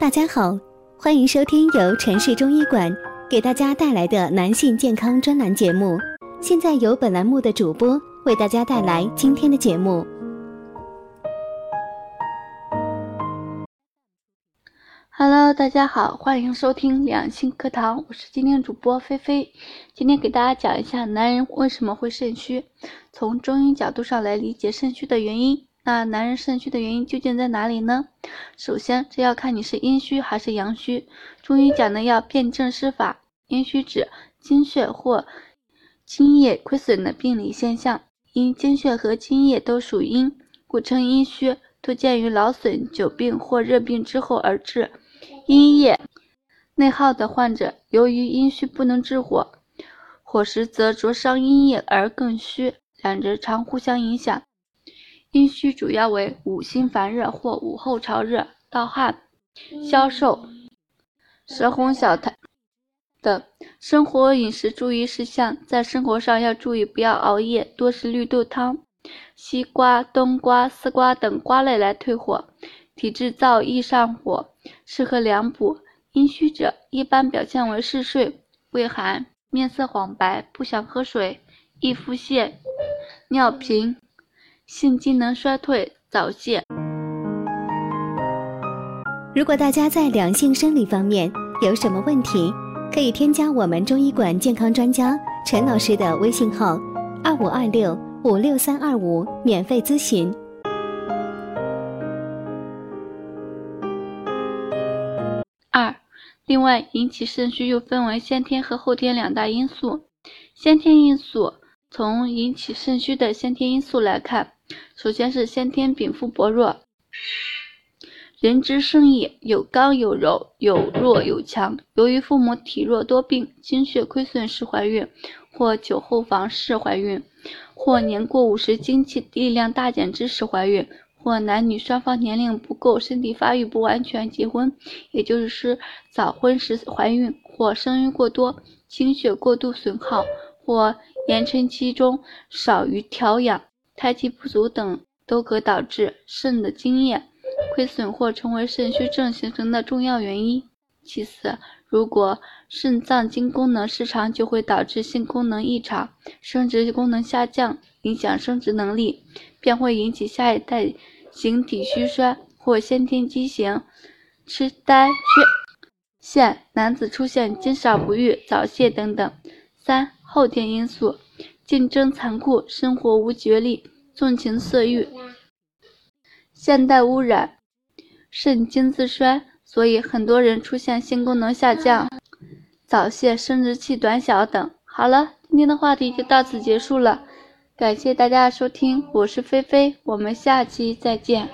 大家好，欢迎收听由城市中医馆给大家带来的男性健康专栏节目。现在由本栏目的主播为大家带来今天的节目。Hello，大家好，欢迎收听两性课堂，我是今天主播菲菲。今天给大家讲一下男人为什么会肾虚，从中医角度上来理解肾虚的原因。那男人肾虚的原因究竟在哪里呢？首先，这要看你是阴虚还是阳虚。中医讲的要辨证施法。阴虚指精血或津液亏损的病理现象，因精血和津液都属阴，故称阴虚，多见于劳损、久病或热病之后而至。阴液内耗的患者，由于阴虚不能制火，火实则灼伤阴液而更虚，两者常互相影响。阴虚主要为五心烦热或午后潮热、盗汗、消瘦、舌红小苔等。生活饮食注意事项，在生活上要注意不要熬夜，多食绿豆汤、西瓜、冬瓜、丝瓜等瓜类来退火。体质燥易上火，适合凉补。阴虚者一般表现为嗜睡、畏寒、面色黄白、不想喝水、易腹泻、尿频、性机能衰退、早泄。如果大家在两性生理方面有什么问题，可以添加我们中医馆健康专家陈老师的微信号：二五二六五六三二五，免费咨询。另外，引起肾虚又分为先天和后天两大因素。先天因素，从引起肾虚的先天因素来看，首先是先天禀赋薄弱。人之生也，有刚有柔，有弱有强。由于父母体弱多病，精血亏损时怀孕，或酒后房事怀孕，或年过五十精气力量大减之时怀孕。或男女双方年龄不够，身体发育不完全，结婚，也就是说早婚时怀孕，或生育过多，精血过度损耗，或延春期中少于调养，胎气不足等，都可导致肾的精液亏损或成为肾虚症形成的重要原因。其次，如果肾脏经功能失常，就会导致性功能异常，生殖功能下降，影响生殖能力，便会引起下一代。形体虚衰或先天畸形、痴呆、缺陷，男子出现精少不育、早泄等等。三、后天因素：竞争残酷，生活无节力，纵情色欲，现代污染，肾精自衰，所以很多人出现性功能下降、早泄、生殖器短小等。好了，今天的话题就到此结束了。感谢大家的收听，我是菲菲，我们下期再见。